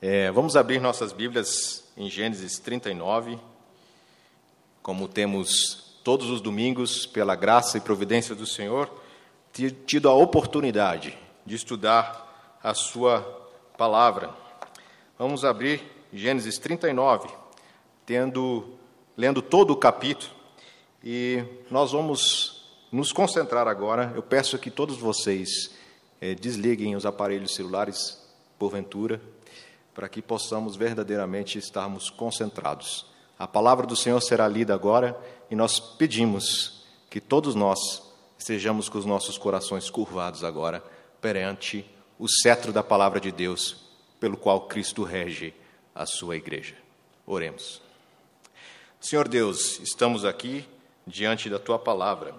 É, vamos abrir nossas Bíblias em Gênesis 39. Como temos todos os domingos, pela graça e providência do Senhor, tido a oportunidade de estudar a Sua palavra. Vamos abrir Gênesis 39, tendo, lendo todo o capítulo, e nós vamos nos concentrar agora. Eu peço que todos vocês é, desliguem os aparelhos celulares, porventura, para que possamos verdadeiramente estarmos concentrados. A palavra do Senhor será lida agora e nós pedimos que todos nós estejamos com os nossos corações curvados agora perante o cetro da palavra de Deus, pelo qual Cristo rege a sua igreja. Oremos. Senhor Deus, estamos aqui diante da tua palavra.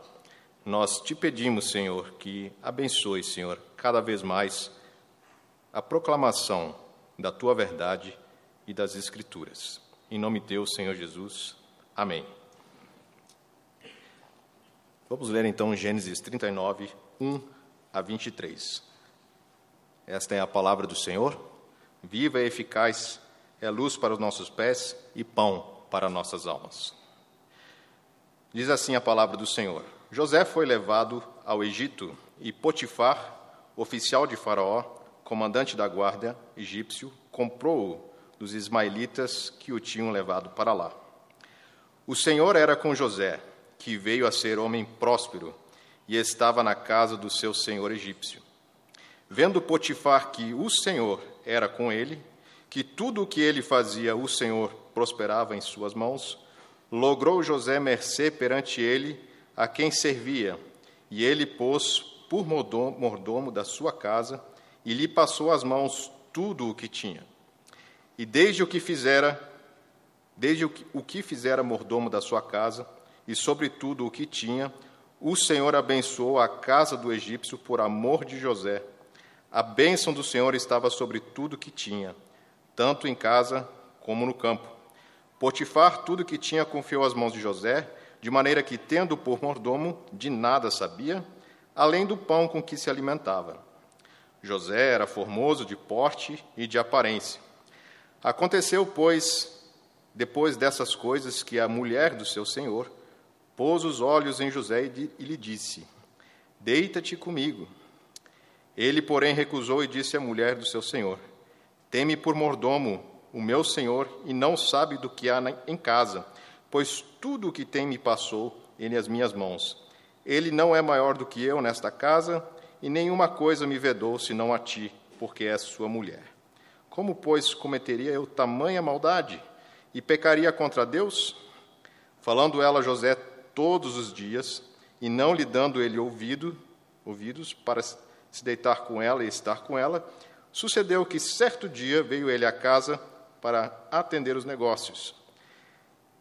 Nós te pedimos, Senhor, que abençoe, Senhor, cada vez mais a proclamação da tua verdade e das Escrituras. Em nome Deus, Senhor Jesus. Amém. Vamos ler então Gênesis 39, 1 a 23. Esta é a palavra do Senhor. Viva e eficaz é luz para os nossos pés e pão para nossas almas. Diz assim a palavra do Senhor: José foi levado ao Egito e Potifar, oficial de Faraó, comandante da guarda egípcio, comprou-o dos ismaelitas que o tinham levado para lá. O Senhor era com José, que veio a ser homem próspero e estava na casa do seu senhor egípcio. Vendo Potifar que o Senhor era com ele, que tudo o que ele fazia o Senhor prosperava em suas mãos, logrou José mercê perante ele a quem servia, e ele pôs por mordomo da sua casa e lhe passou às mãos tudo o que tinha. E desde o que fizera, desde o que, o que fizera mordomo da sua casa, e sobre tudo o que tinha, o Senhor abençoou a casa do egípcio por amor de José. A bênção do Senhor estava sobre tudo que tinha, tanto em casa como no campo. Potifar tudo que tinha confiou às mãos de José, de maneira que, tendo por mordomo, de nada sabia, além do pão com que se alimentava. José era formoso de porte e de aparência. Aconteceu, pois, depois dessas coisas, que a mulher do seu senhor pôs os olhos em José e lhe disse: Deita-te comigo. Ele, porém, recusou e disse à mulher do seu senhor: Teme por mordomo o meu senhor e não sabe do que há em casa, pois tudo o que tem me passou em as minhas mãos. Ele não é maior do que eu nesta casa e nenhuma coisa me vedou senão a ti, porque és sua mulher. Como, pois, cometeria eu tamanha maldade e pecaria contra Deus? Falando ela a José todos os dias, e não lhe dando ele ouvido, ouvidos para se deitar com ela e estar com ela, sucedeu que certo dia veio ele à casa para atender os negócios.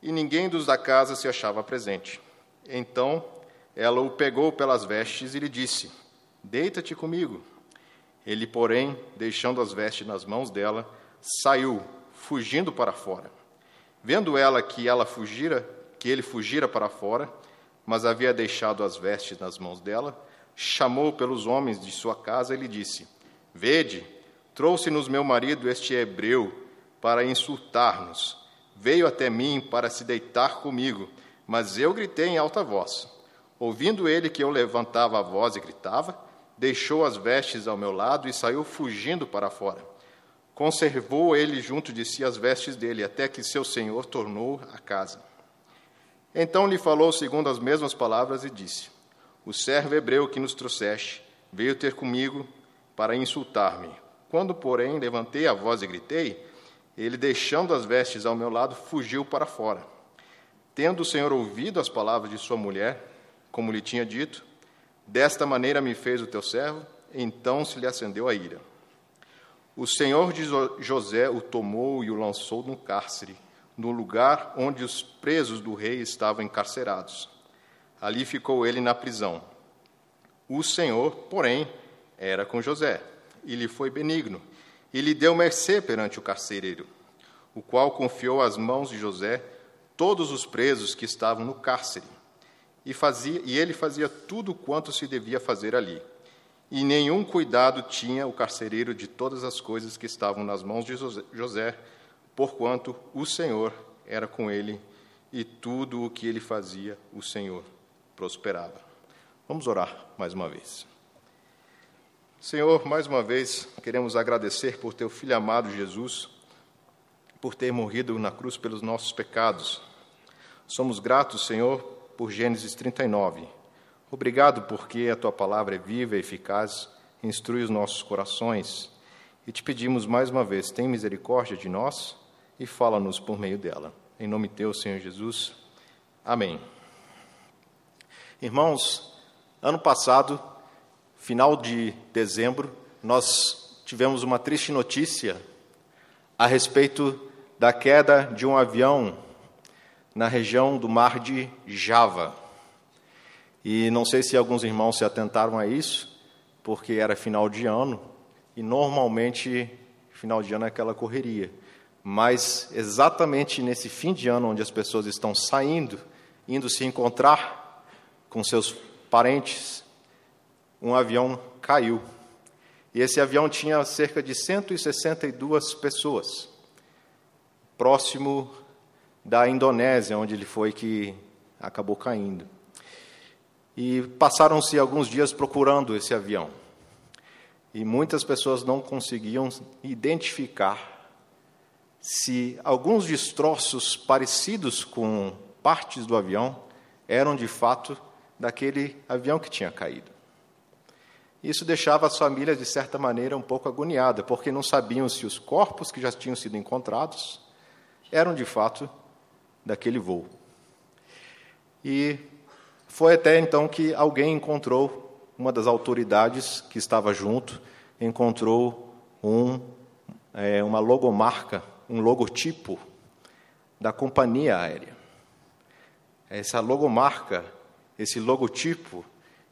E ninguém dos da casa se achava presente. Então ela o pegou pelas vestes e lhe disse: Deita-te comigo. Ele, porém, deixando as vestes nas mãos dela, saiu, fugindo para fora. Vendo ela que ela fugira, que ele fugira para fora, mas havia deixado as vestes nas mãos dela, chamou pelos homens de sua casa e lhe disse: Vede, trouxe-nos meu marido este hebreu para insultar-nos. Veio até mim para se deitar comigo, mas eu gritei em alta voz. Ouvindo ele que eu levantava a voz e gritava, deixou as vestes ao meu lado e saiu fugindo para fora. Conservou ele junto de si as vestes dele, até que seu senhor tornou a casa. Então lhe falou segundo as mesmas palavras e disse: O servo hebreu que nos trouxeste veio ter comigo para insultar-me. Quando, porém, levantei a voz e gritei, ele, deixando as vestes ao meu lado, fugiu para fora. Tendo o Senhor ouvido as palavras de sua mulher, como lhe tinha dito, Desta maneira me fez o teu servo, então se lhe acendeu a ira. O Senhor de José o tomou e o lançou no cárcere, no lugar onde os presos do rei estavam encarcerados. Ali ficou ele na prisão. O Senhor, porém, era com José, e lhe foi benigno, e lhe deu mercê perante o carcereiro, o qual confiou às mãos de José todos os presos que estavam no cárcere e, fazia, e ele fazia tudo quanto se devia fazer ali. e nenhum cuidado tinha o carcereiro de todas as coisas que estavam nas mãos de José, porquanto o Senhor era com ele e tudo o que ele fazia, o Senhor prosperava. Vamos orar mais uma vez. Senhor, mais uma vez queremos agradecer por teu filho amado Jesus, por ter morrido na cruz pelos nossos pecados. Somos gratos, Senhor, por Gênesis 39 Obrigado porque a tua palavra é viva e eficaz, instrui os nossos corações. E te pedimos mais uma vez, tem misericórdia de nós e fala-nos por meio dela. Em nome teu, Senhor Jesus. Amém. Irmãos, ano passado, final de dezembro, nós tivemos uma triste notícia a respeito da queda de um avião na região do mar de Java. E não sei se alguns irmãos se atentaram a isso, porque era final de ano e normalmente final de ano é aquela correria. Mas exatamente nesse fim de ano, onde as pessoas estão saindo, indo se encontrar com seus parentes, um avião caiu. E esse avião tinha cerca de 162 pessoas, próximo da Indonésia, onde ele foi que acabou caindo. E passaram-se alguns dias procurando esse avião. E muitas pessoas não conseguiam identificar se alguns destroços parecidos com partes do avião eram de fato daquele avião que tinha caído. Isso deixava as famílias, de certa maneira, um pouco agoniadas, porque não sabiam se os corpos que já tinham sido encontrados eram de fato daquele voo. E foi até então que alguém encontrou, uma das autoridades que estava junto, encontrou um, é, uma logomarca, um logotipo da companhia aérea. Essa logomarca, esse logotipo,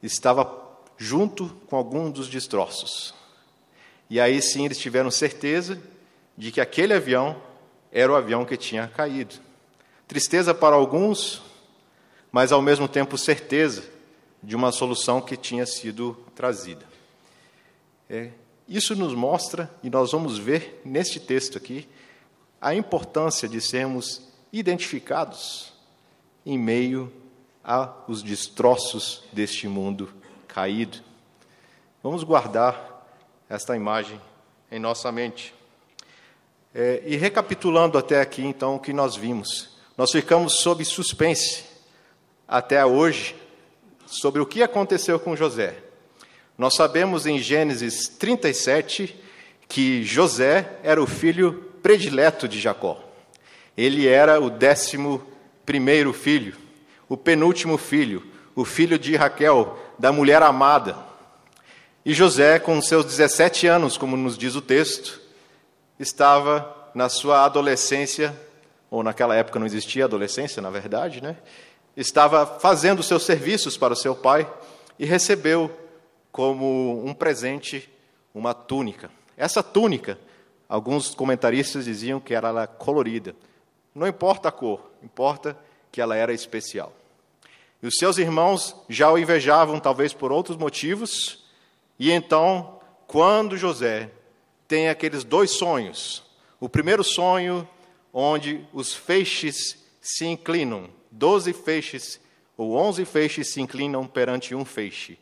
estava junto com algum dos destroços. E aí sim eles tiveram certeza de que aquele avião era o avião que tinha caído. Tristeza para alguns, mas ao mesmo tempo certeza de uma solução que tinha sido trazida. É, isso nos mostra, e nós vamos ver neste texto aqui, a importância de sermos identificados em meio aos destroços deste mundo caído. Vamos guardar esta imagem em nossa mente. É, e recapitulando até aqui, então, o que nós vimos, nós ficamos sob suspense até hoje sobre o que aconteceu com José. Nós sabemos em Gênesis 37 que José era o filho predileto de Jacó. Ele era o décimo primeiro filho, o penúltimo filho, o filho de Raquel, da mulher amada. E José, com seus 17 anos, como nos diz o texto, estava na sua adolescência, ou naquela época não existia adolescência, na verdade, né? estava fazendo seus serviços para o seu pai e recebeu como um presente uma túnica. Essa túnica, alguns comentaristas diziam que era colorida. Não importa a cor, importa que ela era especial. E os seus irmãos já o invejavam, talvez por outros motivos, e então, quando José tem aqueles dois sonhos, o primeiro sonho, onde os feixes se inclinam doze feixes ou onze feixes se inclinam perante um feixe.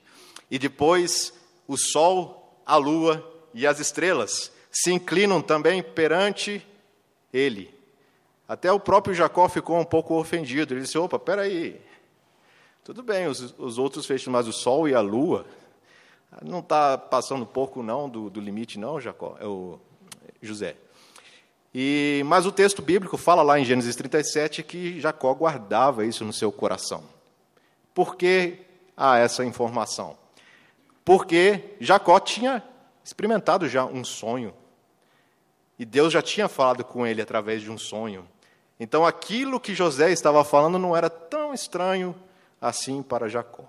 E depois o sol, a lua e as estrelas se inclinam também perante ele. Até o próprio Jacó ficou um pouco ofendido. Ele disse: opa, peraí. Tudo bem, os, os outros feixes, mas o sol e a lua não está passando pouco não do, do limite, não, Jacó, é o José. E, mas o texto bíblico fala lá em Gênesis 37 que Jacó guardava isso no seu coração. Por que há essa informação? Porque Jacó tinha experimentado já um sonho. E Deus já tinha falado com ele através de um sonho. Então aquilo que José estava falando não era tão estranho assim para Jacó.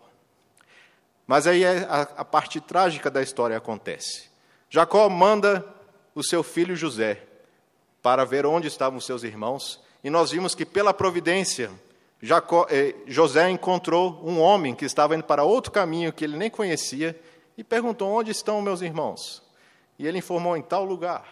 Mas aí é a, a parte trágica da história acontece. Jacó manda o seu filho José para ver onde estavam seus irmãos, e nós vimos que, pela providência, Jacó, eh, José encontrou um homem que estava indo para outro caminho que ele nem conhecia, e perguntou: Onde estão meus irmãos? E ele informou: Em tal lugar.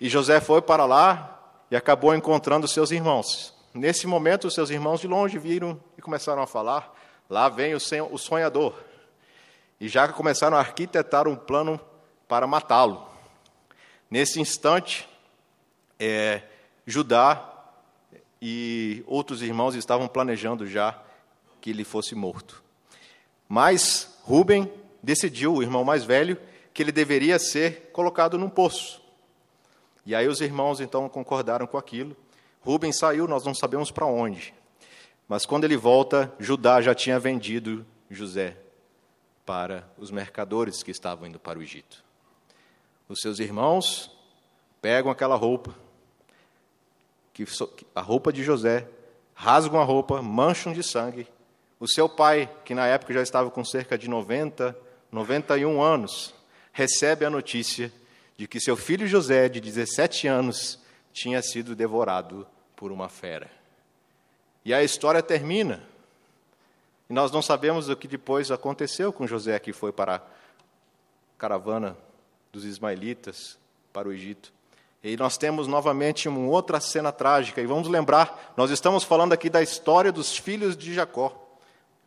E José foi para lá e acabou encontrando seus irmãos. Nesse momento, os seus irmãos de longe viram e começaram a falar: Lá vem o sonhador. E já começaram a arquitetar um plano para matá-lo. Nesse instante, é, Judá e outros irmãos estavam planejando já que ele fosse morto. Mas Rubem decidiu, o irmão mais velho, que ele deveria ser colocado num poço. E aí os irmãos então concordaram com aquilo. Rubem saiu, nós não sabemos para onde. Mas quando ele volta, Judá já tinha vendido José para os mercadores que estavam indo para o Egito. Os seus irmãos pegam aquela roupa, que a roupa de José, rasgam a roupa, mancham de sangue. O seu pai, que na época já estava com cerca de 90, 91 anos, recebe a notícia de que seu filho José, de 17 anos, tinha sido devorado por uma fera. E a história termina. E nós não sabemos o que depois aconteceu com José, que foi para a caravana dos ismaelitas para o Egito. E nós temos novamente uma outra cena trágica. E vamos lembrar, nós estamos falando aqui da história dos filhos de Jacó.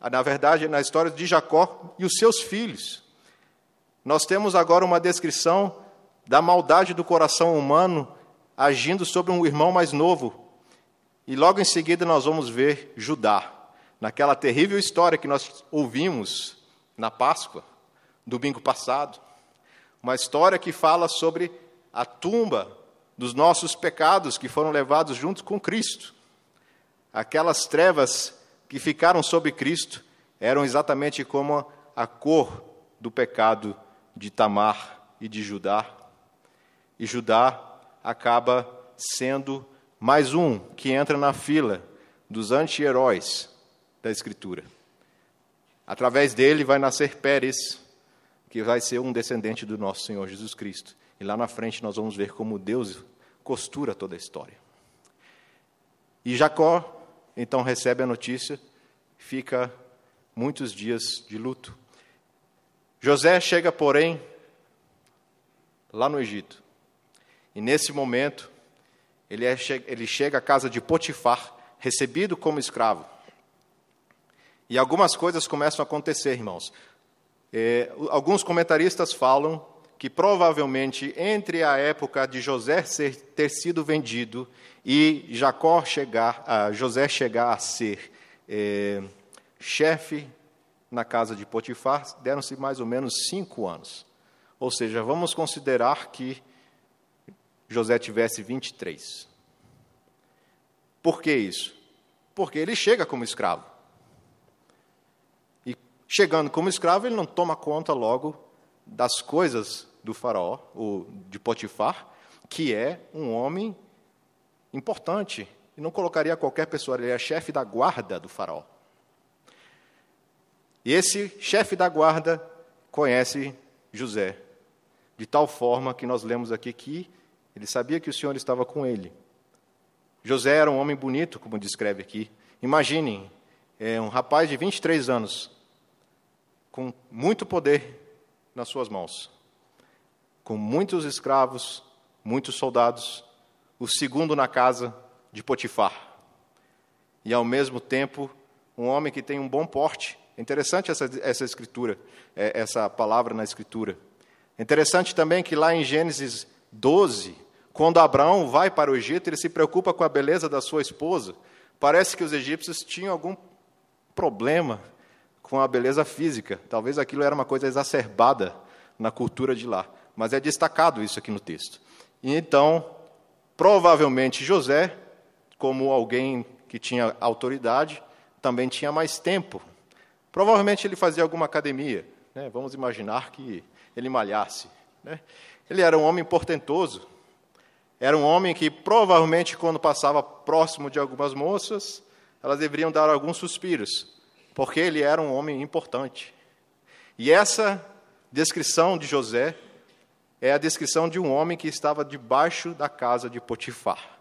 Ah, na verdade, na história de Jacó e os seus filhos. Nós temos agora uma descrição da maldade do coração humano agindo sobre um irmão mais novo. E logo em seguida nós vamos ver Judá, naquela terrível história que nós ouvimos na Páscoa, domingo passado. Uma história que fala sobre a tumba dos nossos pecados que foram levados juntos com Cristo. Aquelas trevas que ficaram sobre Cristo eram exatamente como a cor do pecado de Tamar e de Judá. E Judá acaba sendo mais um que entra na fila dos anti-heróis da Escritura. Através dele vai nascer Pérez, que vai ser um descendente do nosso Senhor Jesus Cristo. E lá na frente nós vamos ver como Deus costura toda a história. E Jacó então recebe a notícia, fica muitos dias de luto. José chega, porém, lá no Egito. E nesse momento, ele, é, ele chega à casa de Potifar, recebido como escravo. E algumas coisas começam a acontecer, irmãos. É, alguns comentaristas falam que provavelmente entre a época de José ser, ter sido vendido e Jacó chegar, José chegar a ser é, chefe na casa de Potifar, deram-se mais ou menos cinco anos. Ou seja, vamos considerar que José tivesse 23. Por que isso? Porque ele chega como escravo. E chegando como escravo, ele não toma conta logo das coisas do faraó, ou de Potifar, que é um homem importante. E não colocaria qualquer pessoa, ele é chefe da guarda do faraó. E esse chefe da guarda conhece José, de tal forma que nós lemos aqui que ele sabia que o Senhor estava com ele. José era um homem bonito, como descreve aqui. Imaginem, é um rapaz de 23 anos, com muito poder nas suas mãos, com muitos escravos, muitos soldados, o segundo na casa de Potifar. E ao mesmo tempo, um homem que tem um bom porte. É interessante essa, essa escritura, é, essa palavra na escritura. É interessante também que lá em Gênesis 12, quando Abraão vai para o Egito, ele se preocupa com a beleza da sua esposa. Parece que os egípcios tinham algum problema com a beleza física. Talvez aquilo era uma coisa exacerbada na cultura de lá. Mas é destacado isso aqui no texto. E então, provavelmente José, como alguém que tinha autoridade, também tinha mais tempo. Provavelmente ele fazia alguma academia. Né? Vamos imaginar que ele malhasse. Né? Ele era um homem portentoso. Era um homem que provavelmente, quando passava próximo de algumas moças, elas deveriam dar alguns suspiros porque ele era um homem importante. E essa descrição de José é a descrição de um homem que estava debaixo da casa de Potifar,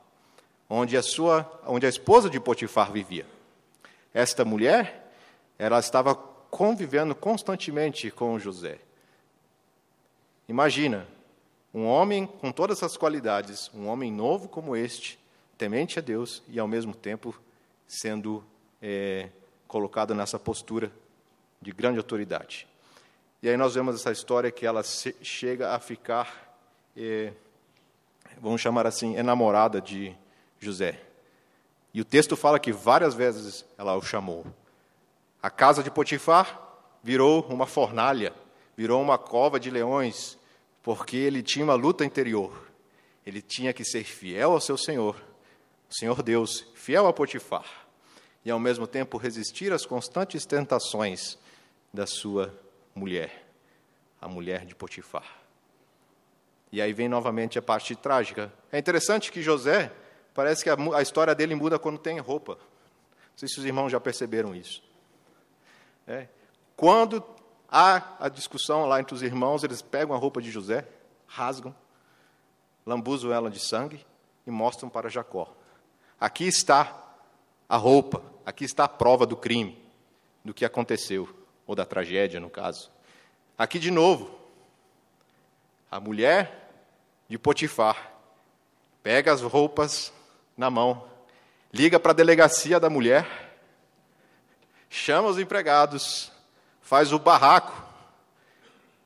onde a sua, onde a esposa de Potifar vivia. Esta mulher, ela estava convivendo constantemente com José. Imagina, um homem com todas essas qualidades, um homem novo como este, temente a Deus e, ao mesmo tempo, sendo é, colocado nessa postura de grande autoridade. E aí nós vemos essa história que ela chega a ficar, é, vamos chamar assim, enamorada de José. E o texto fala que várias vezes ela o chamou. A casa de Potifar virou uma fornalha, virou uma cova de leões, porque ele tinha uma luta interior. Ele tinha que ser fiel ao seu Senhor, Senhor Deus, fiel a Potifar, e ao mesmo tempo resistir às constantes tentações da sua mulher, a mulher de Potifar. E aí vem novamente a parte trágica. É interessante que José, parece que a, a história dele muda quando tem roupa. Não sei se os irmãos já perceberam isso. É. Quando há a discussão lá entre os irmãos, eles pegam a roupa de José, rasgam, lambuzam ela de sangue e mostram para Jacó. Aqui está a roupa, aqui está a prova do crime, do que aconteceu, ou da tragédia, no caso. Aqui de novo, a mulher de Potifar pega as roupas na mão, liga para a delegacia da mulher chama os empregados, faz o barraco.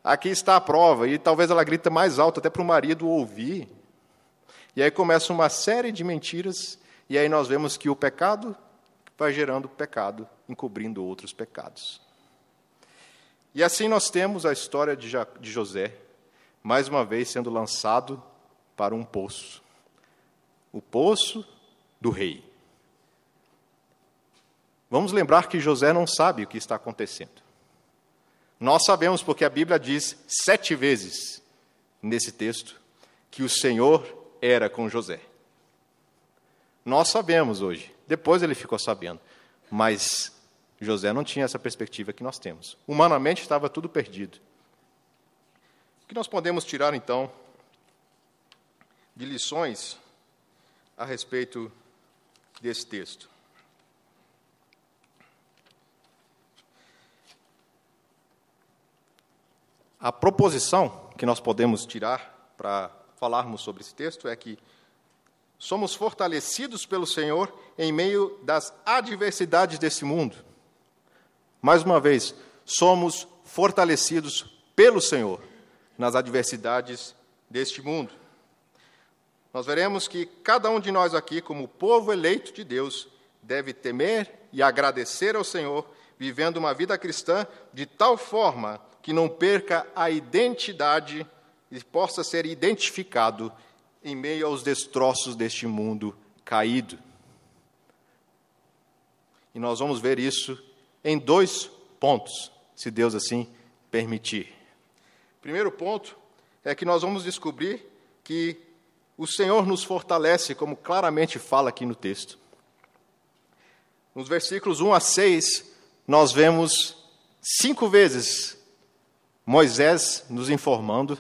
Aqui está a prova, e talvez ela grita mais alto até para o marido ouvir. E aí começa uma série de mentiras, e aí nós vemos que o pecado vai gerando pecado, encobrindo outros pecados. E assim nós temos a história de José, mais uma vez sendo lançado para um poço o poço do rei. Vamos lembrar que José não sabe o que está acontecendo. Nós sabemos porque a Bíblia diz sete vezes nesse texto que o Senhor era com José. Nós sabemos hoje, depois ele ficou sabendo, mas José não tinha essa perspectiva que nós temos. Humanamente estava tudo perdido. O que nós podemos tirar então de lições a respeito desse texto? A proposição que nós podemos tirar para falarmos sobre esse texto é que somos fortalecidos pelo Senhor em meio das adversidades desse mundo. Mais uma vez, somos fortalecidos pelo Senhor nas adversidades deste mundo. Nós veremos que cada um de nós aqui, como povo eleito de Deus, deve temer e agradecer ao Senhor, vivendo uma vida cristã de tal forma que não perca a identidade e possa ser identificado em meio aos destroços deste mundo caído. E nós vamos ver isso em dois pontos, se Deus assim permitir. Primeiro ponto é que nós vamos descobrir que o Senhor nos fortalece, como claramente fala aqui no texto. Nos versículos 1 a 6, nós vemos cinco vezes Moisés nos informando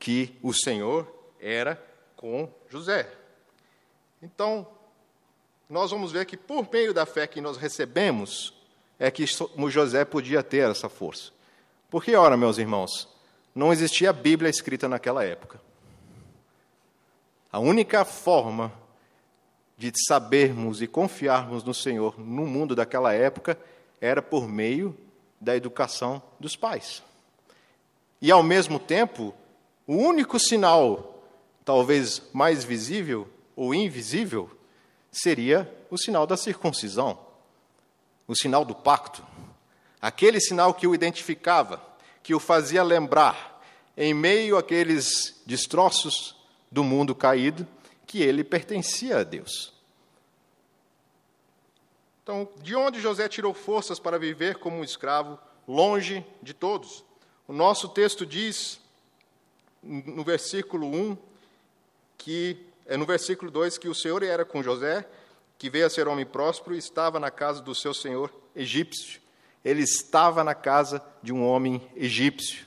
que o Senhor era com José. Então, nós vamos ver que por meio da fé que nós recebemos, é que José podia ter essa força. Porque, ora, meus irmãos, não existia Bíblia escrita naquela época. A única forma de sabermos e confiarmos no Senhor no mundo daquela época era por meio da educação dos pais. E, ao mesmo tempo, o único sinal, talvez mais visível ou invisível, seria o sinal da circuncisão, o sinal do pacto. Aquele sinal que o identificava, que o fazia lembrar, em meio àqueles destroços do mundo caído, que ele pertencia a Deus. Então, de onde José tirou forças para viver como um escravo, longe de todos? O nosso texto diz, no versículo 1, que é no versículo 2 que o Senhor era com José, que veio a ser homem próspero e estava na casa do seu senhor egípcio. Ele estava na casa de um homem egípcio.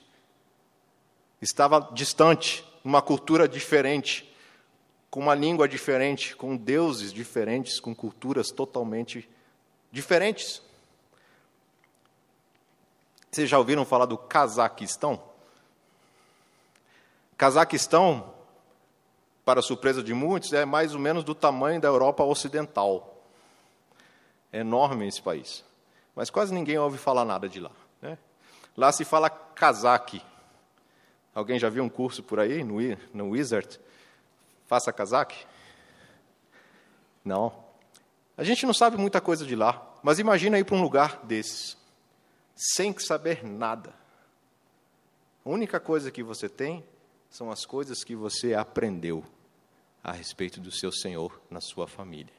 Estava distante, numa cultura diferente, com uma língua diferente, com deuses diferentes, com culturas totalmente diferentes. Vocês já ouviram falar do Cazaquistão? Cazaquistão, para surpresa de muitos, é mais ou menos do tamanho da Europa Ocidental. É enorme esse país. Mas quase ninguém ouve falar nada de lá. Né? Lá se fala cazaque. Alguém já viu um curso por aí, no, no Wizard? Faça cazaque? Não. A gente não sabe muita coisa de lá, mas imagina ir para um lugar desses, sem saber nada. A única coisa que você tem são as coisas que você aprendeu a respeito do seu Senhor na sua família.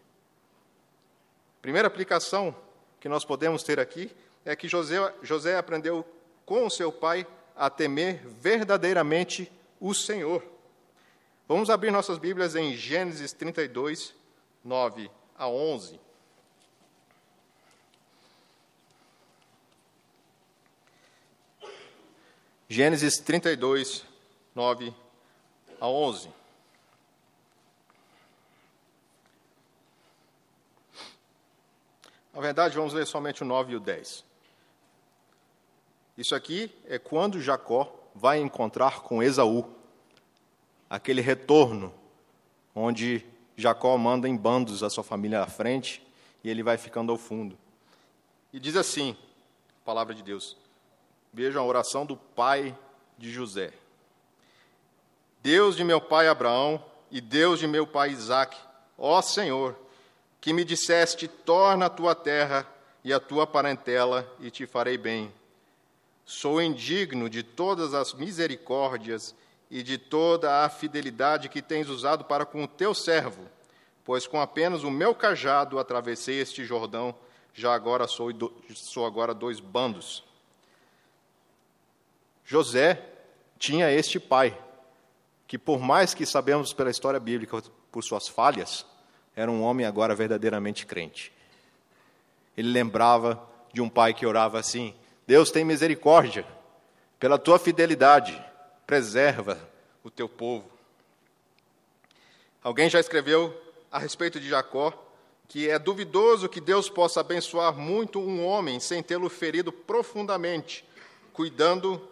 Primeira aplicação que nós podemos ter aqui é que José, José aprendeu com o seu pai a temer verdadeiramente o Senhor. Vamos abrir nossas Bíblias em Gênesis 32, 9 a 11. Gênesis 32, 9 a 11. Na verdade, vamos ler somente o 9 e o 10. Isso aqui é quando Jacó vai encontrar com Esaú, aquele retorno onde Jacó manda em bandos a sua família à frente e ele vai ficando ao fundo. E diz assim, palavra de Deus. Vejam a oração do pai de José. Deus de meu pai Abraão e Deus de meu pai Isaque, ó Senhor, que me disseste: torna a tua terra e a tua parentela, e te farei bem. Sou indigno de todas as misericórdias e de toda a fidelidade que tens usado para com o teu servo, pois com apenas o meu cajado atravessei este Jordão, já agora sou, sou agora dois bandos. José tinha este pai, que por mais que sabemos pela história bíblica por suas falhas, era um homem agora verdadeiramente crente. Ele lembrava de um pai que orava assim: Deus tem misericórdia, pela tua fidelidade, preserva o teu povo. Alguém já escreveu a respeito de Jacó que é duvidoso que Deus possa abençoar muito um homem sem tê-lo ferido profundamente, cuidando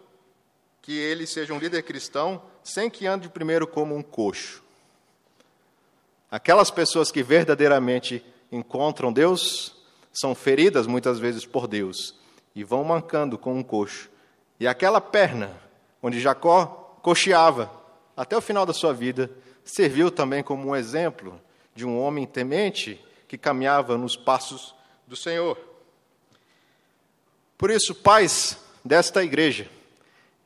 que ele seja um líder cristão sem que ande primeiro como um coxo. Aquelas pessoas que verdadeiramente encontram Deus são feridas muitas vezes por Deus e vão mancando com um coxo. E aquela perna onde Jacó cocheava até o final da sua vida serviu também como um exemplo de um homem temente que caminhava nos passos do Senhor. Por isso, pais desta igreja,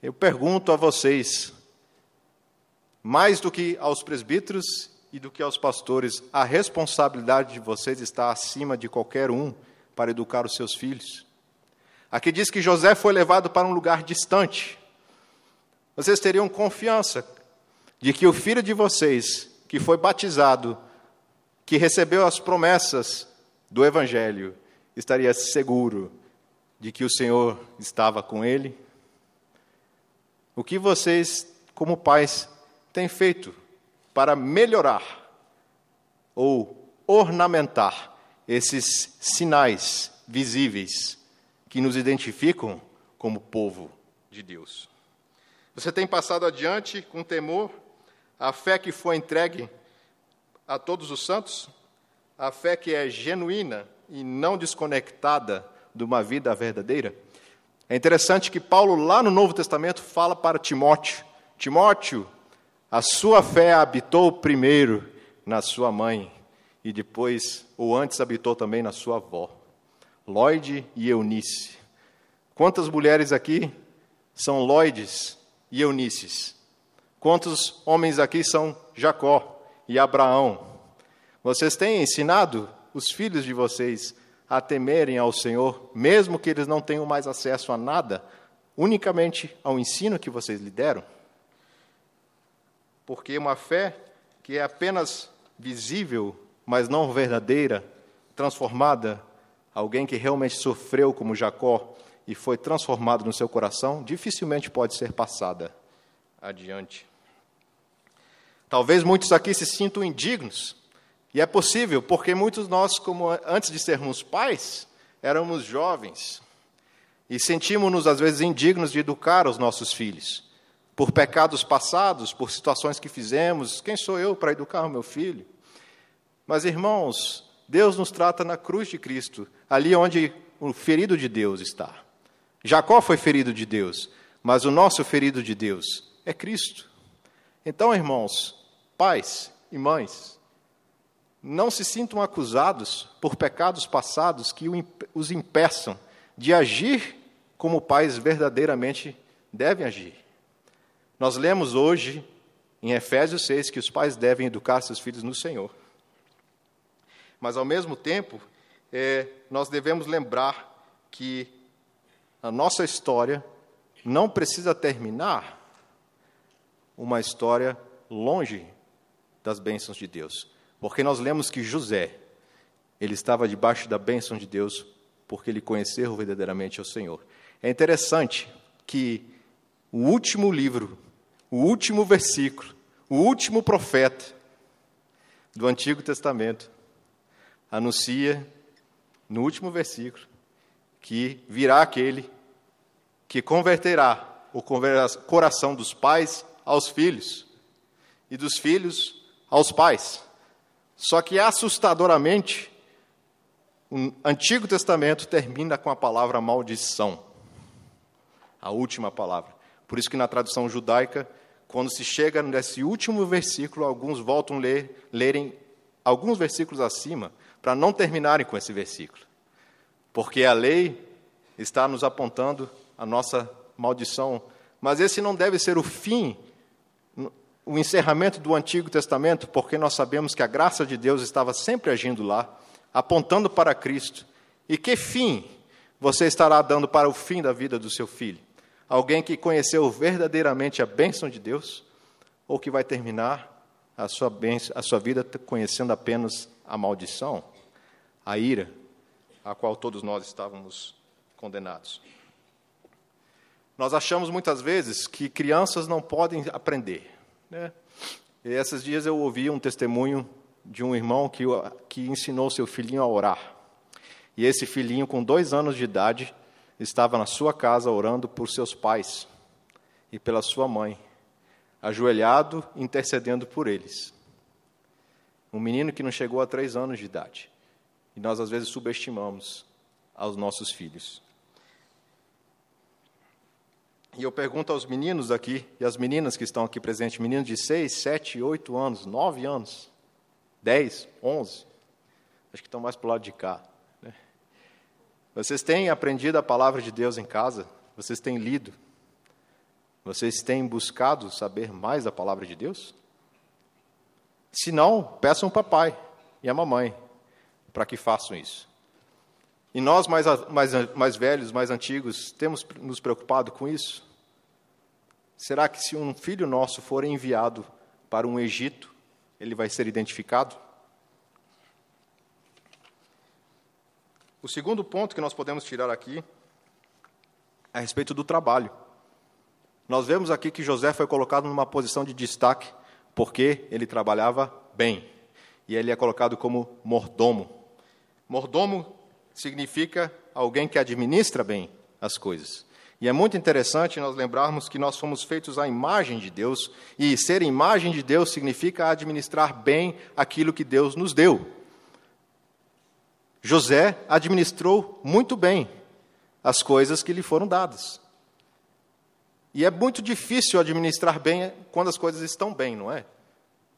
eu pergunto a vocês, mais do que aos presbíteros e do que aos pastores, a responsabilidade de vocês está acima de qualquer um para educar os seus filhos. Aqui diz que José foi levado para um lugar distante. Vocês teriam confiança de que o filho de vocês, que foi batizado, que recebeu as promessas do Evangelho, estaria seguro de que o Senhor estava com ele? O que vocês, como pais, tem feito para melhorar ou ornamentar esses sinais visíveis que nos identificam como povo de Deus. Você tem passado adiante com temor a fé que foi entregue a todos os santos, a fé que é genuína e não desconectada de uma vida verdadeira? É interessante que Paulo, lá no Novo Testamento, fala para Timóteo: Timóteo, a sua fé habitou primeiro na sua mãe e depois, ou antes, habitou também na sua avó, Lloyd e Eunice. Quantas mulheres aqui são Lloydes e Eunices? Quantos homens aqui são Jacó e Abraão? Vocês têm ensinado os filhos de vocês a temerem ao Senhor, mesmo que eles não tenham mais acesso a nada, unicamente ao ensino que vocês lhe deram? Porque uma fé que é apenas visível, mas não verdadeira, transformada, alguém que realmente sofreu como Jacó e foi transformado no seu coração, dificilmente pode ser passada adiante. Talvez muitos aqui se sintam indignos, e é possível, porque muitos nós, como antes de sermos pais, éramos jovens. E sentimos-nos, às vezes, indignos de educar os nossos filhos, por pecados passados, por situações que fizemos. Quem sou eu para educar o meu filho? Mas, irmãos, Deus nos trata na cruz de Cristo, ali onde o ferido de Deus está. Jacó foi ferido de Deus, mas o nosso ferido de Deus é Cristo. Então, irmãos, pais e mães, não se sintam acusados por pecados passados que os impeçam de agir como pais verdadeiramente devem agir. Nós lemos hoje em Efésios 6 que os pais devem educar seus filhos no Senhor. Mas, ao mesmo tempo, é, nós devemos lembrar que a nossa história não precisa terminar uma história longe das bênçãos de Deus. Porque nós lemos que José, ele estava debaixo da bênção de Deus porque ele conheceu verdadeiramente o Senhor. É interessante que o último livro, o último versículo, o último profeta do Antigo Testamento anuncia no último versículo que virá aquele que converterá o coração dos pais aos filhos e dos filhos aos pais. Só que assustadoramente, o Antigo Testamento termina com a palavra maldição, a última palavra. Por isso que na tradução judaica, quando se chega nesse último versículo, alguns voltam a ler, lerem alguns versículos acima, para não terminarem com esse versículo. Porque a lei está nos apontando a nossa maldição. Mas esse não deve ser o fim o encerramento do Antigo Testamento, porque nós sabemos que a graça de Deus estava sempre agindo lá, apontando para Cristo. E que fim você estará dando para o fim da vida do seu filho? Alguém que conheceu verdadeiramente a bênção de Deus, ou que vai terminar a sua, bênção, a sua vida conhecendo apenas a maldição, a ira, a qual todos nós estávamos condenados? Nós achamos muitas vezes que crianças não podem aprender. Né? E esses dias eu ouvi um testemunho de um irmão que, que ensinou seu filhinho a orar. E esse filhinho, com dois anos de idade, estava na sua casa orando por seus pais e pela sua mãe, ajoelhado, intercedendo por eles. Um menino que não chegou a três anos de idade. E nós, às vezes, subestimamos aos nossos filhos. E eu pergunto aos meninos aqui e às meninas que estão aqui presentes, meninos de 6, 7, 8 anos, 9 anos, 10, 11, acho que estão mais para o lado de cá. Vocês têm aprendido a palavra de Deus em casa? Vocês têm lido? Vocês têm buscado saber mais da palavra de Deus? Se não, peçam o papai e a mamãe para que façam isso. E nós, mais, mais, mais velhos, mais antigos, temos nos preocupado com isso? Será que se um filho nosso for enviado para um Egito, ele vai ser identificado? O segundo ponto que nós podemos tirar aqui é a respeito do trabalho. Nós vemos aqui que José foi colocado numa posição de destaque porque ele trabalhava bem. E ele é colocado como mordomo. Mordomo significa alguém que administra bem as coisas. E é muito interessante nós lembrarmos que nós fomos feitos à imagem de Deus, e ser imagem de Deus significa administrar bem aquilo que Deus nos deu. José administrou muito bem as coisas que lhe foram dadas. E é muito difícil administrar bem quando as coisas estão bem, não é?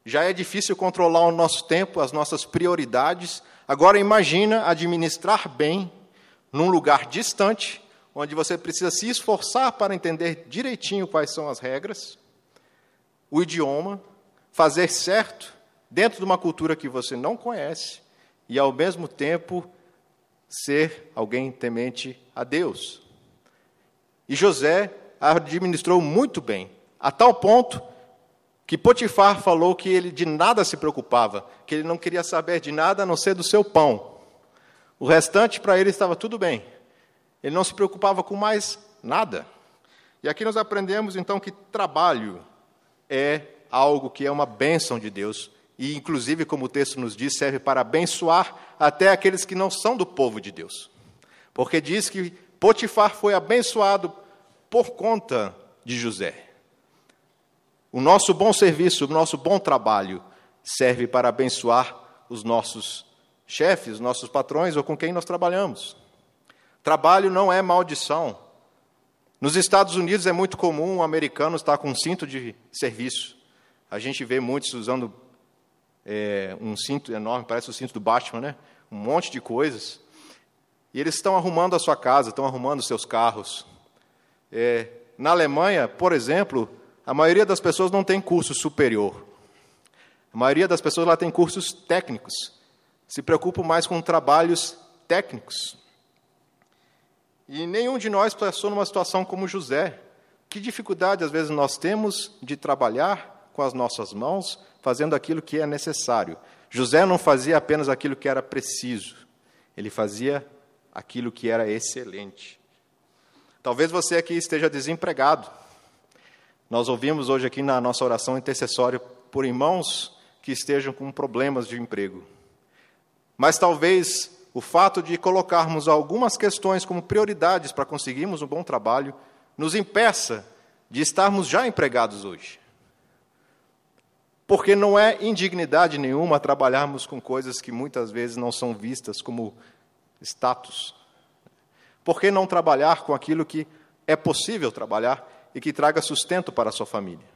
Já é difícil controlar o nosso tempo, as nossas prioridades. Agora imagina administrar bem num lugar distante, onde você precisa se esforçar para entender direitinho quais são as regras, o idioma, fazer certo dentro de uma cultura que você não conhece e ao mesmo tempo ser alguém temente a Deus. E José administrou muito bem, a tal ponto que Potifar falou que ele de nada se preocupava, que ele não queria saber de nada a não ser do seu pão. O restante para ele estava tudo bem. Ele não se preocupava com mais nada. E aqui nós aprendemos então que trabalho é algo que é uma bênção de Deus e, inclusive, como o texto nos diz, serve para abençoar até aqueles que não são do povo de Deus. Porque diz que Potifar foi abençoado por conta de José. O nosso bom serviço, o nosso bom trabalho serve para abençoar os nossos chefes, os nossos patrões ou com quem nós trabalhamos. Trabalho não é maldição. Nos Estados Unidos é muito comum um americano estar com um cinto de serviço. A gente vê muitos usando é, um cinto enorme, parece o cinto do Batman, né? Um monte de coisas. E eles estão arrumando a sua casa, estão arrumando seus carros. É, na Alemanha, por exemplo, a maioria das pessoas não tem curso superior. A maioria das pessoas lá tem cursos técnicos. Se preocupam mais com trabalhos técnicos. E nenhum de nós passou numa situação como José. Que dificuldade às vezes nós temos de trabalhar com as nossas mãos, fazendo aquilo que é necessário. José não fazia apenas aquilo que era preciso, ele fazia aquilo que era excelente. Talvez você aqui esteja desempregado. Nós ouvimos hoje aqui na nossa oração intercessória por irmãos que estejam com problemas de emprego. Mas talvez o fato de colocarmos algumas questões como prioridades para conseguirmos um bom trabalho nos impeça de estarmos já empregados hoje. Porque não é indignidade nenhuma trabalharmos com coisas que muitas vezes não são vistas como status. Por que não trabalhar com aquilo que é possível trabalhar e que traga sustento para a sua família?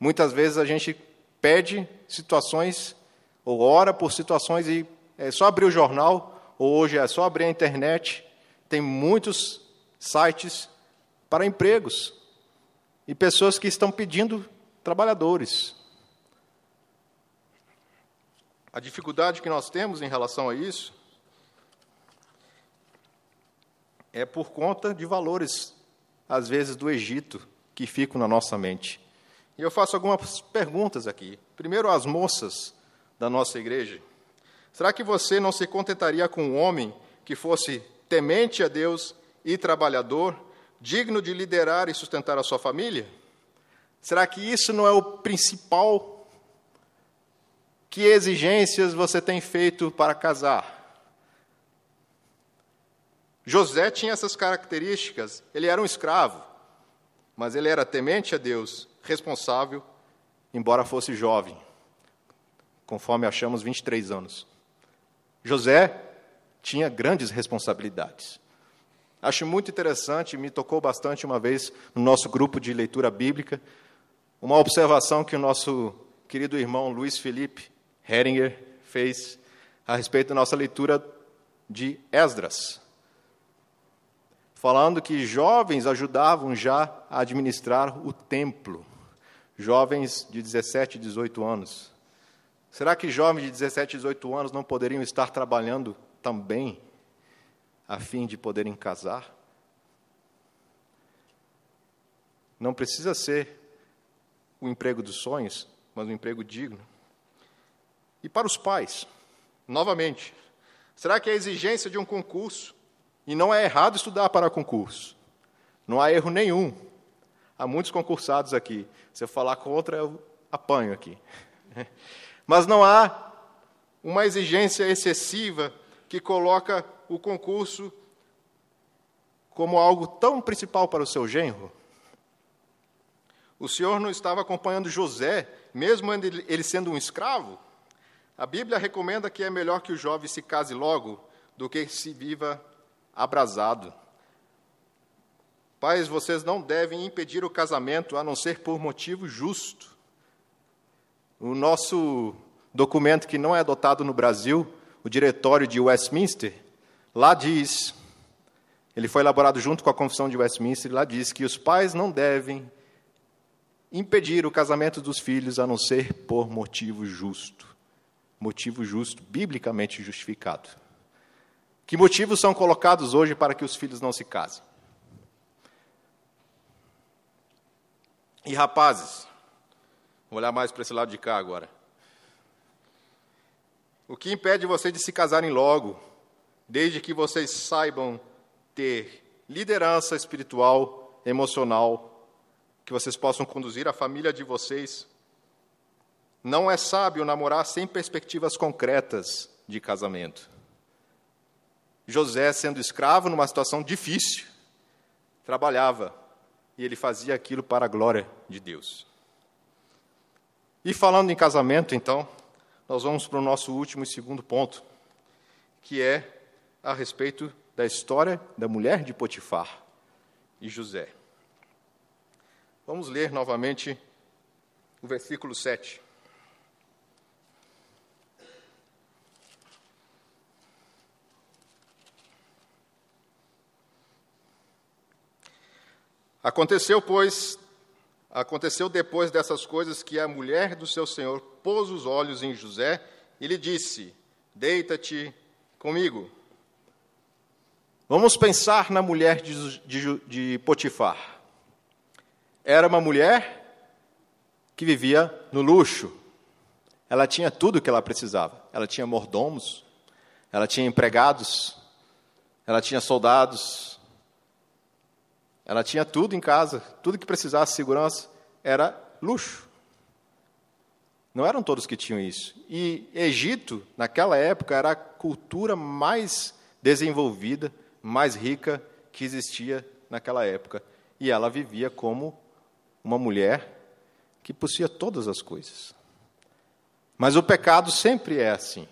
Muitas vezes a gente pede situações ou ora por situações e é só abrir o jornal, ou hoje é só abrir a internet, tem muitos sites para empregos e pessoas que estão pedindo trabalhadores. A dificuldade que nós temos em relação a isso é por conta de valores, às vezes, do Egito, que ficam na nossa mente. E eu faço algumas perguntas aqui. Primeiro, às moças da nossa igreja. Será que você não se contentaria com um homem que fosse temente a Deus e trabalhador, digno de liderar e sustentar a sua família? Será que isso não é o principal? Que exigências você tem feito para casar? José tinha essas características. Ele era um escravo, mas ele era temente a Deus, responsável, embora fosse jovem, conforme achamos 23 anos. José tinha grandes responsabilidades. Acho muito interessante, me tocou bastante uma vez no nosso grupo de leitura bíblica, uma observação que o nosso querido irmão Luiz Felipe Heringer fez a respeito da nossa leitura de Esdras, falando que jovens ajudavam já a administrar o templo, jovens de 17, 18 anos. Será que jovens de 17, 18 anos não poderiam estar trabalhando também a fim de poderem casar? Não precisa ser o emprego dos sonhos, mas um emprego digno. E para os pais, novamente, será que a exigência de um concurso, e não é errado estudar para concurso, não há erro nenhum. Há muitos concursados aqui. Se eu falar contra, eu apanho aqui. Mas não há uma exigência excessiva que coloca o concurso como algo tão principal para o seu genro. O Senhor não estava acompanhando José, mesmo ele sendo um escravo. A Bíblia recomenda que é melhor que o jovem se case logo do que se viva abrasado. Pais, vocês não devem impedir o casamento a não ser por motivo justo. O nosso documento que não é adotado no Brasil, o Diretório de Westminster, lá diz, ele foi elaborado junto com a Confissão de Westminster, lá diz que os pais não devem impedir o casamento dos filhos a não ser por motivo justo. Motivo justo, biblicamente justificado. Que motivos são colocados hoje para que os filhos não se casem? E rapazes, Vou olhar mais para esse lado de cá agora. O que impede vocês de se casarem logo, desde que vocês saibam ter liderança espiritual, emocional, que vocês possam conduzir a família de vocês? Não é sábio namorar sem perspectivas concretas de casamento. José, sendo escravo numa situação difícil, trabalhava e ele fazia aquilo para a glória de Deus. E falando em casamento, então, nós vamos para o nosso último e segundo ponto, que é a respeito da história da mulher de Potifar e José. Vamos ler novamente o versículo 7. Aconteceu, pois, aconteceu depois dessas coisas que a mulher do seu senhor pôs os olhos em José e lhe disse: Deita-te comigo. Vamos pensar na mulher de, de, de Potifar. Era uma mulher que vivia no luxo. Ela tinha tudo o que ela precisava. Ela tinha mordomos, ela tinha empregados, ela tinha soldados, ela tinha tudo em casa, tudo que precisasse de segurança era luxo. Não eram todos que tinham isso. E Egito, naquela época, era a cultura mais desenvolvida, mais rica que existia naquela época. E ela vivia como uma mulher que possuía todas as coisas. Mas o pecado sempre é assim.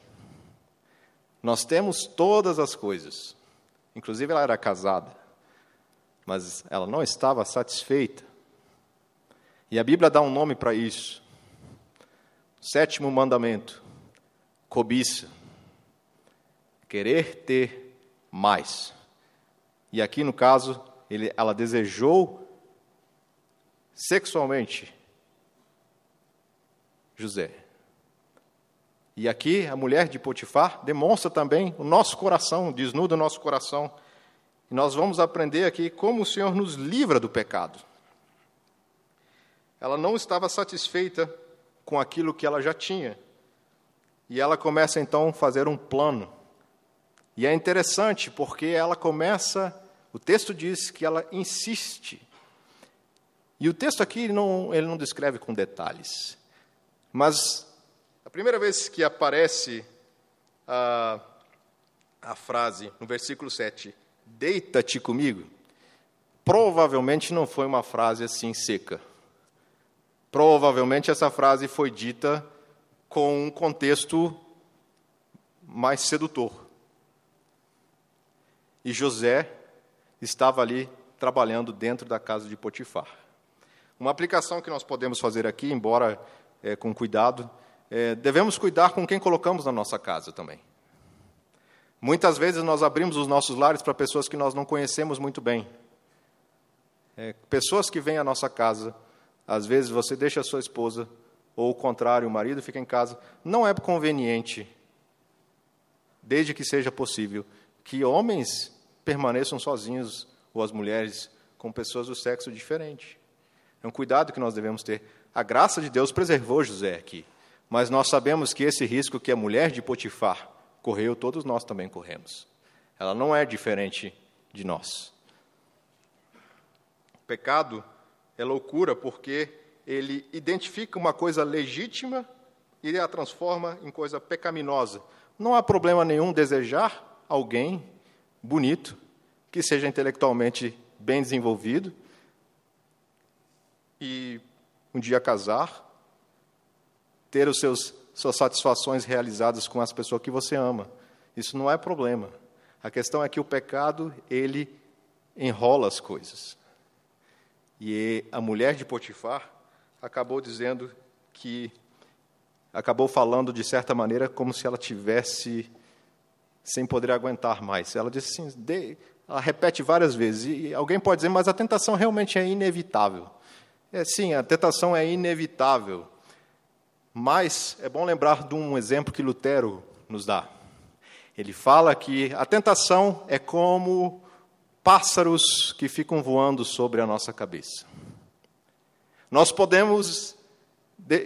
Nós temos todas as coisas. Inclusive, ela era casada mas ela não estava satisfeita. E a Bíblia dá um nome para isso. Sétimo mandamento: cobiça. Querer ter mais. E aqui, no caso, ele, ela desejou sexualmente José. E aqui a mulher de Potifar demonstra também o nosso coração, desnuda o nosso coração e nós vamos aprender aqui como o Senhor nos livra do pecado. Ela não estava satisfeita com aquilo que ela já tinha. E ela começa então a fazer um plano. E é interessante porque ela começa, o texto diz que ela insiste. E o texto aqui não, ele não descreve com detalhes. Mas a primeira vez que aparece a, a frase, no versículo 7, deita-te comigo, provavelmente não foi uma frase assim seca. Provavelmente essa frase foi dita com um contexto mais sedutor. E José estava ali trabalhando dentro da casa de Potifar. Uma aplicação que nós podemos fazer aqui, embora é, com cuidado, é, devemos cuidar com quem colocamos na nossa casa também. Muitas vezes nós abrimos os nossos lares para pessoas que nós não conhecemos muito bem. É, pessoas que vêm à nossa casa, às vezes você deixa a sua esposa, ou o contrário, o marido fica em casa. Não é conveniente, desde que seja possível, que homens permaneçam sozinhos, ou as mulheres com pessoas do sexo diferente. É um cuidado que nós devemos ter. A graça de Deus preservou José aqui, mas nós sabemos que esse risco que a mulher de Potifar correu, todos nós também corremos. Ela não é diferente de nós. O pecado é loucura porque ele identifica uma coisa legítima e a transforma em coisa pecaminosa. Não há problema nenhum desejar alguém bonito, que seja intelectualmente bem desenvolvido e um dia casar, ter os seus suas satisfações realizadas com as pessoas que você ama. Isso não é problema. A questão é que o pecado, ele enrola as coisas. E a mulher de Potifar acabou dizendo que acabou falando de certa maneira como se ela tivesse sem poder aguentar mais. Ela disse assim, ela repete várias vezes. E alguém pode dizer, mas a tentação realmente é inevitável. É, sim, a tentação é inevitável. Mas é bom lembrar de um exemplo que Lutero nos dá. Ele fala que a tentação é como pássaros que ficam voando sobre a nossa cabeça. Nós podemos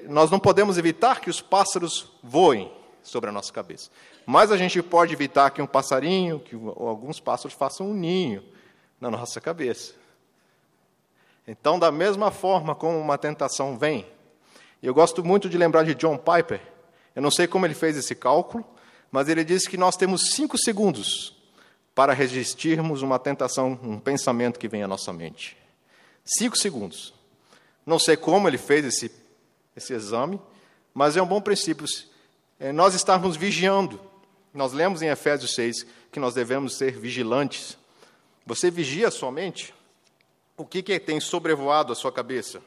nós não podemos evitar que os pássaros voem sobre a nossa cabeça. Mas a gente pode evitar que um passarinho, que alguns pássaros façam um ninho na nossa cabeça. Então, da mesma forma como uma tentação vem, eu gosto muito de lembrar de John Piper. Eu não sei como ele fez esse cálculo, mas ele disse que nós temos cinco segundos para resistirmos uma tentação, um pensamento que vem à nossa mente. Cinco segundos. Não sei como ele fez esse, esse exame, mas é um bom princípio. É nós estarmos vigiando. Nós lemos em Efésios 6 que nós devemos ser vigilantes. Você vigia a sua mente? O que, que tem sobrevoado a sua cabeça?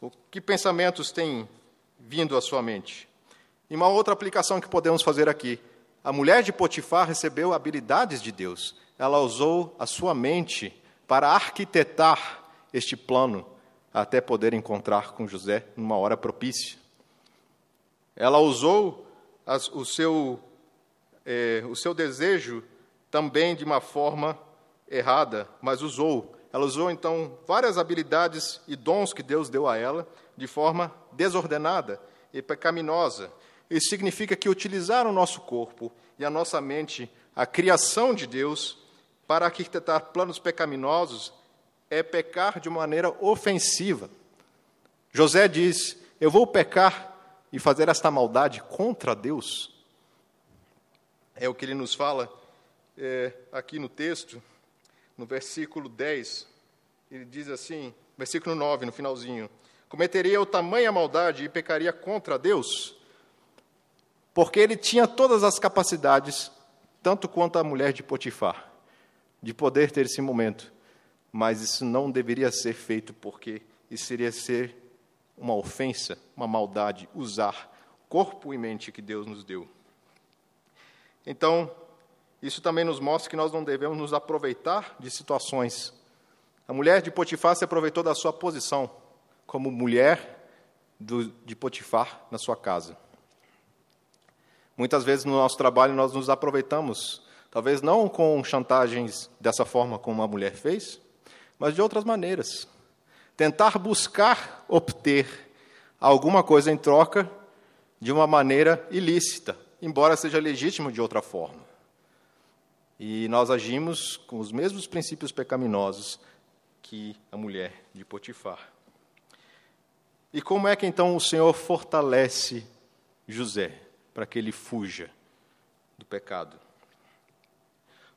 O que pensamentos têm vindo à sua mente? E uma outra aplicação que podemos fazer aqui. A mulher de Potifar recebeu habilidades de Deus. Ela usou a sua mente para arquitetar este plano até poder encontrar com José numa hora propícia. Ela usou as, o, seu, é, o seu desejo também de uma forma errada, mas usou. Ela usou então várias habilidades e dons que Deus deu a ela de forma desordenada e pecaminosa. Isso significa que utilizar o nosso corpo e a nossa mente, a criação de Deus, para arquitetar planos pecaminosos, é pecar de maneira ofensiva. José diz: Eu vou pecar e fazer esta maldade contra Deus. É o que ele nos fala é, aqui no texto no versículo 10, ele diz assim, versículo 9, no finalzinho: Cometeria o tamanha maldade e pecaria contra Deus? Porque ele tinha todas as capacidades, tanto quanto a mulher de Potifar, de poder ter esse momento, mas isso não deveria ser feito porque isso seria ser uma ofensa, uma maldade, usar corpo e mente que Deus nos deu. Então, isso também nos mostra que nós não devemos nos aproveitar de situações. A mulher de Potifar se aproveitou da sua posição como mulher do, de Potifar na sua casa. Muitas vezes no nosso trabalho nós nos aproveitamos, talvez não com chantagens dessa forma como a mulher fez, mas de outras maneiras. Tentar buscar obter alguma coisa em troca de uma maneira ilícita, embora seja legítimo de outra forma. E nós agimos com os mesmos princípios pecaminosos que a mulher de Potifar. E como é que então o Senhor fortalece José para que ele fuja do pecado?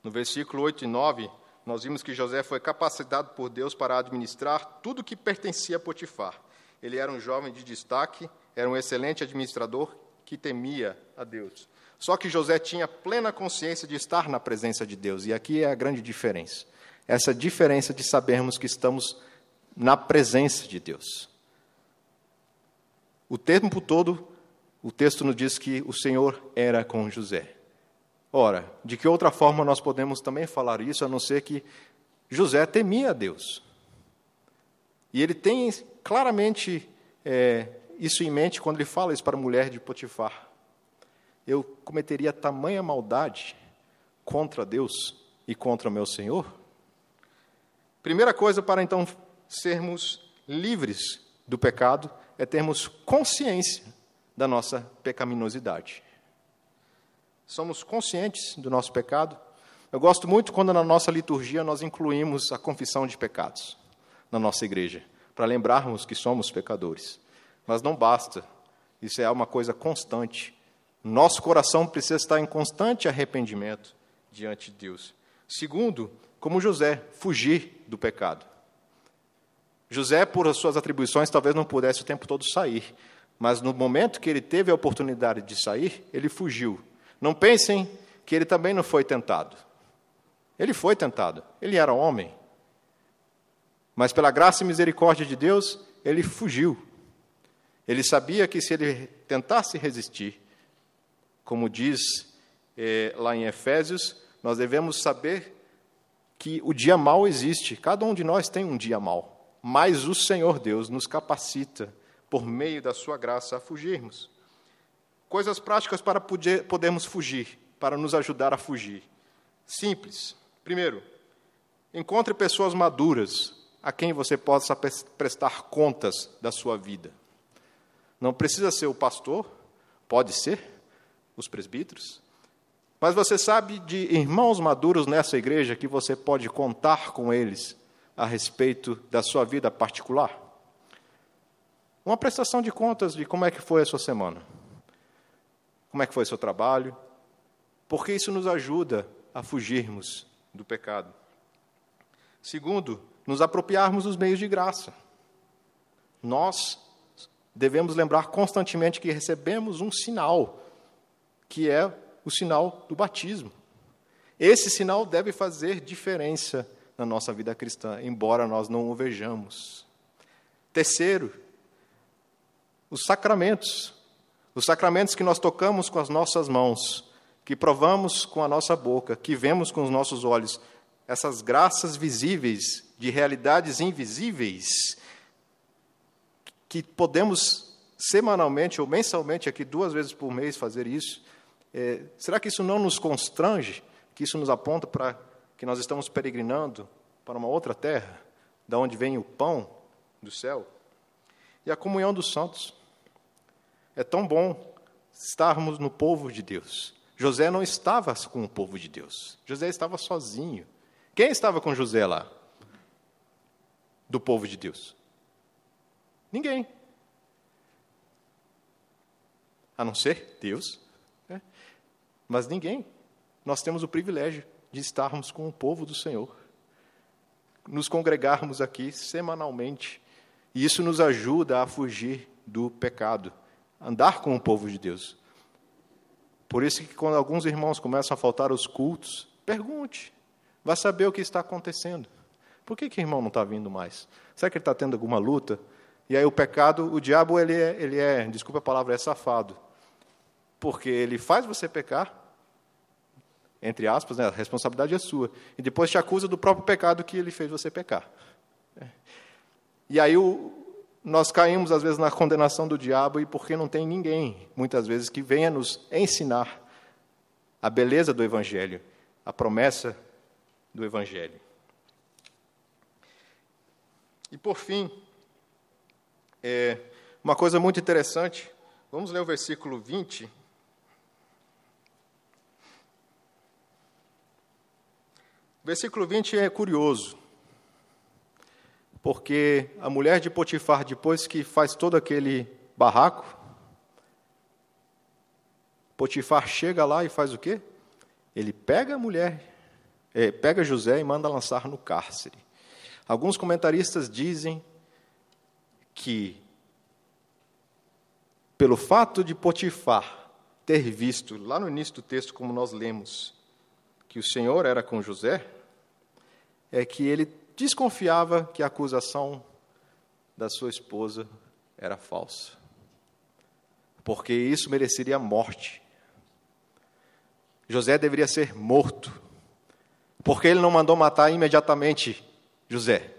No versículo 8 e 9, nós vimos que José foi capacitado por Deus para administrar tudo que pertencia a Potifar. Ele era um jovem de destaque, era um excelente administrador que temia a Deus. Só que José tinha plena consciência de estar na presença de Deus, e aqui é a grande diferença. Essa diferença de sabermos que estamos na presença de Deus. O tempo todo, o texto nos diz que o Senhor era com José. Ora, de que outra forma nós podemos também falar isso, a não ser que José temia a Deus. E ele tem claramente é, isso em mente quando ele fala isso para a mulher de Potifar eu cometeria tamanha maldade contra Deus e contra meu Senhor? Primeira coisa para então sermos livres do pecado é termos consciência da nossa pecaminosidade. Somos conscientes do nosso pecado. Eu gosto muito quando na nossa liturgia nós incluímos a confissão de pecados na nossa igreja, para lembrarmos que somos pecadores. Mas não basta, isso é uma coisa constante. Nosso coração precisa estar em constante arrependimento diante de Deus. Segundo, como José, fugir do pecado. José, por as suas atribuições, talvez não pudesse o tempo todo sair, mas no momento que ele teve a oportunidade de sair, ele fugiu. Não pensem que ele também não foi tentado. Ele foi tentado, ele era homem. Mas pela graça e misericórdia de Deus, ele fugiu. Ele sabia que se ele tentasse resistir, como diz é, lá em Efésios, nós devemos saber que o dia mal existe. Cada um de nós tem um dia mal. Mas o Senhor Deus nos capacita, por meio da Sua graça, a fugirmos. Coisas práticas para poder, podermos fugir, para nos ajudar a fugir. Simples. Primeiro, encontre pessoas maduras a quem você possa prestar contas da sua vida. Não precisa ser o pastor, pode ser, os presbíteros. Mas você sabe de irmãos maduros nessa igreja que você pode contar com eles a respeito da sua vida particular? Uma prestação de contas de como é que foi a sua semana. Como é que foi o seu trabalho? Porque isso nos ajuda a fugirmos do pecado. Segundo, nos apropriarmos dos meios de graça. Nós devemos lembrar constantemente que recebemos um sinal, que é o sinal do batismo. Esse sinal deve fazer diferença na nossa vida cristã, embora nós não o vejamos. Terceiro, os sacramentos. Os sacramentos que nós tocamos com as nossas mãos, que provamos com a nossa boca, que vemos com os nossos olhos, essas graças visíveis de realidades invisíveis, que podemos semanalmente ou mensalmente, aqui duas vezes por mês, fazer isso. É, será que isso não nos constrange? Que isso nos aponta para que nós estamos peregrinando para uma outra terra, da onde vem o pão do céu? E a comunhão dos santos. É tão bom estarmos no povo de Deus. José não estava com o povo de Deus. José estava sozinho. Quem estava com José lá? Do povo de Deus? Ninguém. A não ser Deus. Mas ninguém. Nós temos o privilégio de estarmos com o povo do Senhor. Nos congregarmos aqui semanalmente. E isso nos ajuda a fugir do pecado andar com o povo de Deus. Por isso que quando alguns irmãos começam a faltar os cultos, pergunte, vá saber o que está acontecendo. Por que, que o irmão não está vindo mais? Será que ele está tendo alguma luta? E aí o pecado, o diabo, ele é, ele é, desculpa a palavra, é safado. Porque ele faz você pecar, entre aspas, né, a responsabilidade é sua. E depois te acusa do próprio pecado que ele fez você pecar. E aí o, nós caímos, às vezes, na condenação do diabo e porque não tem ninguém, muitas vezes, que venha nos ensinar a beleza do Evangelho, a promessa do Evangelho. E, por fim, é, uma coisa muito interessante, vamos ler o versículo 20. Versículo 20 é curioso porque a mulher de Potifar, depois que faz todo aquele barraco, Potifar chega lá e faz o quê? Ele pega a mulher, é, pega José e manda lançar no cárcere. Alguns comentaristas dizem que, pelo fato de Potifar ter visto, lá no início do texto, como nós lemos, que o Senhor era com José, é que ele desconfiava que a acusação da sua esposa era falsa, porque isso mereceria morte. José deveria ser morto, porque ele não mandou matar imediatamente José.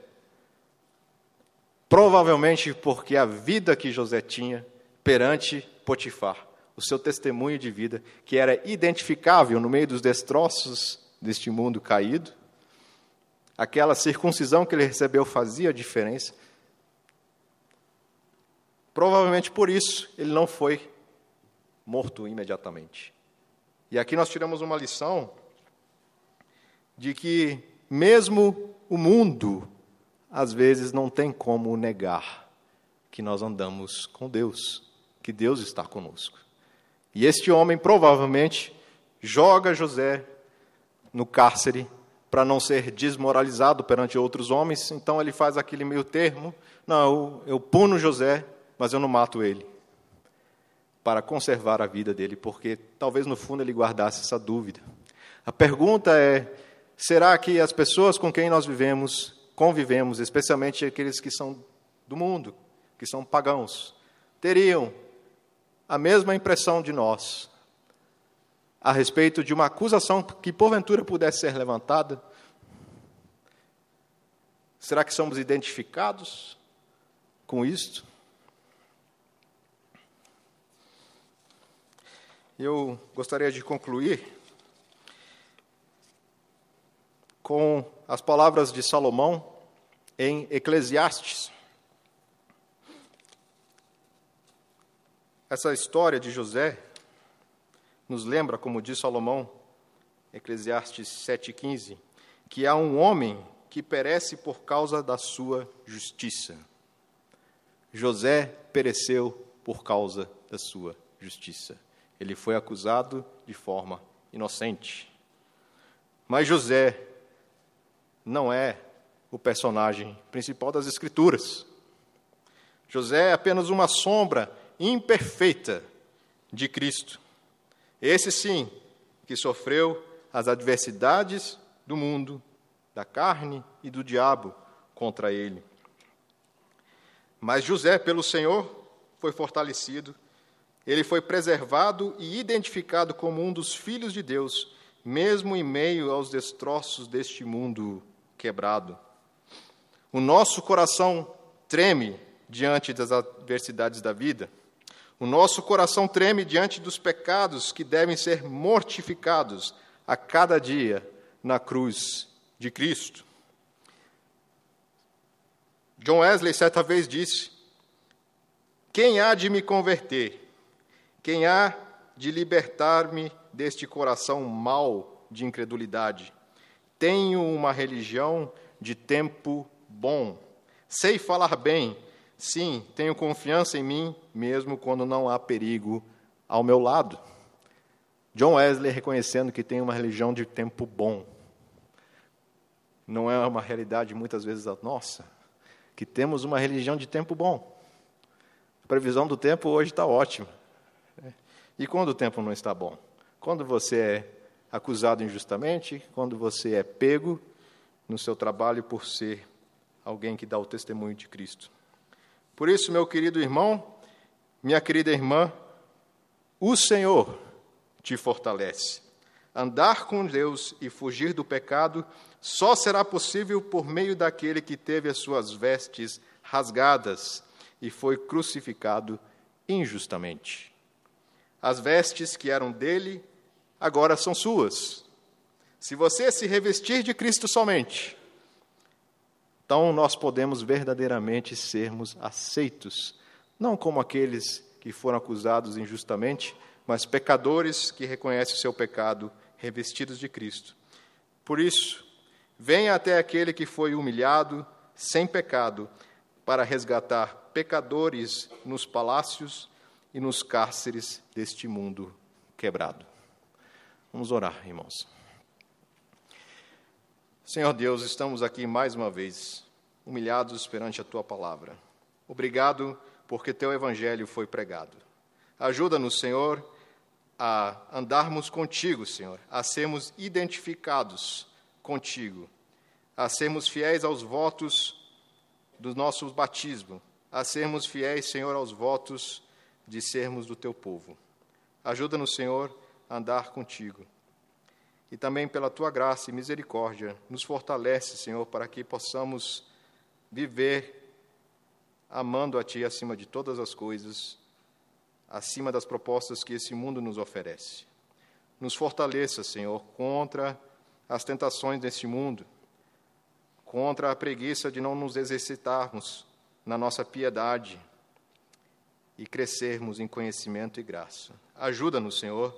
Provavelmente porque a vida que José tinha perante Potifar, o seu testemunho de vida, que era identificável no meio dos destroços deste mundo caído, aquela circuncisão que ele recebeu fazia diferença. Provavelmente por isso ele não foi morto imediatamente. E aqui nós tiramos uma lição de que, mesmo o mundo, às vezes não tem como negar que nós andamos com Deus, que Deus está conosco. E este homem provavelmente joga José no cárcere para não ser desmoralizado perante outros homens, então ele faz aquele meio termo: não, eu, puno José, mas eu não mato ele, para conservar a vida dele, porque talvez no fundo ele guardasse essa dúvida. A pergunta é: será que as pessoas com quem nós vivemos, convivemos, especialmente aqueles que são do mundo, que são pagãos, teriam a mesma impressão de nós a respeito de uma acusação que porventura pudesse ser levantada? Será que somos identificados com isto? Eu gostaria de concluir com as palavras de Salomão em Eclesiastes. Essa história de José nos lembra, como diz Salomão, Eclesiastes 7,15, que há um homem que perece por causa da sua justiça. José pereceu por causa da sua justiça. Ele foi acusado de forma inocente. Mas José não é o personagem principal das Escrituras. José é apenas uma sombra imperfeita de Cristo. Esse sim, que sofreu as adversidades do mundo, da carne e do diabo contra ele. Mas José, pelo Senhor, foi fortalecido, ele foi preservado e identificado como um dos filhos de Deus, mesmo em meio aos destroços deste mundo quebrado. O nosso coração treme diante das adversidades da vida. O nosso coração treme diante dos pecados que devem ser mortificados a cada dia na cruz de Cristo. John Wesley certa vez disse: Quem há de me converter? Quem há de libertar-me deste coração mau de incredulidade? Tenho uma religião de tempo bom. Sei falar bem. Sim, tenho confiança em mim, mesmo quando não há perigo ao meu lado. John Wesley reconhecendo que tem uma religião de tempo bom. Não é uma realidade muitas vezes a nossa, que temos uma religião de tempo bom. A previsão do tempo hoje está ótima. E quando o tempo não está bom? Quando você é acusado injustamente, quando você é pego no seu trabalho por ser alguém que dá o testemunho de Cristo. Por isso, meu querido irmão, minha querida irmã, o Senhor te fortalece. Andar com Deus e fugir do pecado só será possível por meio daquele que teve as suas vestes rasgadas e foi crucificado injustamente. As vestes que eram dele agora são suas. Se você se revestir de Cristo somente, então nós podemos verdadeiramente sermos aceitos, não como aqueles que foram acusados injustamente, mas pecadores que reconhecem o seu pecado, revestidos de Cristo. Por isso, venha até aquele que foi humilhado, sem pecado, para resgatar pecadores nos palácios e nos cárceres deste mundo quebrado. Vamos orar, irmãos. Senhor Deus, estamos aqui mais uma vez, humilhados perante a tua palavra. Obrigado porque teu evangelho foi pregado. Ajuda-nos, Senhor, a andarmos contigo, Senhor, a sermos identificados contigo, a sermos fiéis aos votos do nosso batismo, a sermos fiéis, Senhor, aos votos de sermos do teu povo. Ajuda-nos, Senhor, a andar contigo. E também pela tua graça e misericórdia, nos fortalece, Senhor, para que possamos viver amando a Ti acima de todas as coisas acima das propostas que esse mundo nos oferece. Nos fortaleça, Senhor, contra as tentações desse mundo, contra a preguiça de não nos exercitarmos na nossa piedade e crescermos em conhecimento e graça. Ajuda-nos, Senhor,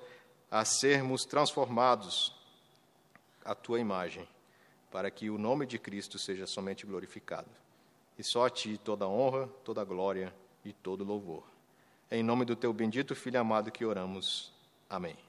a sermos transformados à tua imagem, para que o nome de Cristo seja somente glorificado. E só a ti toda honra, toda glória e todo louvor. É em nome do teu bendito Filho amado que oramos. Amém.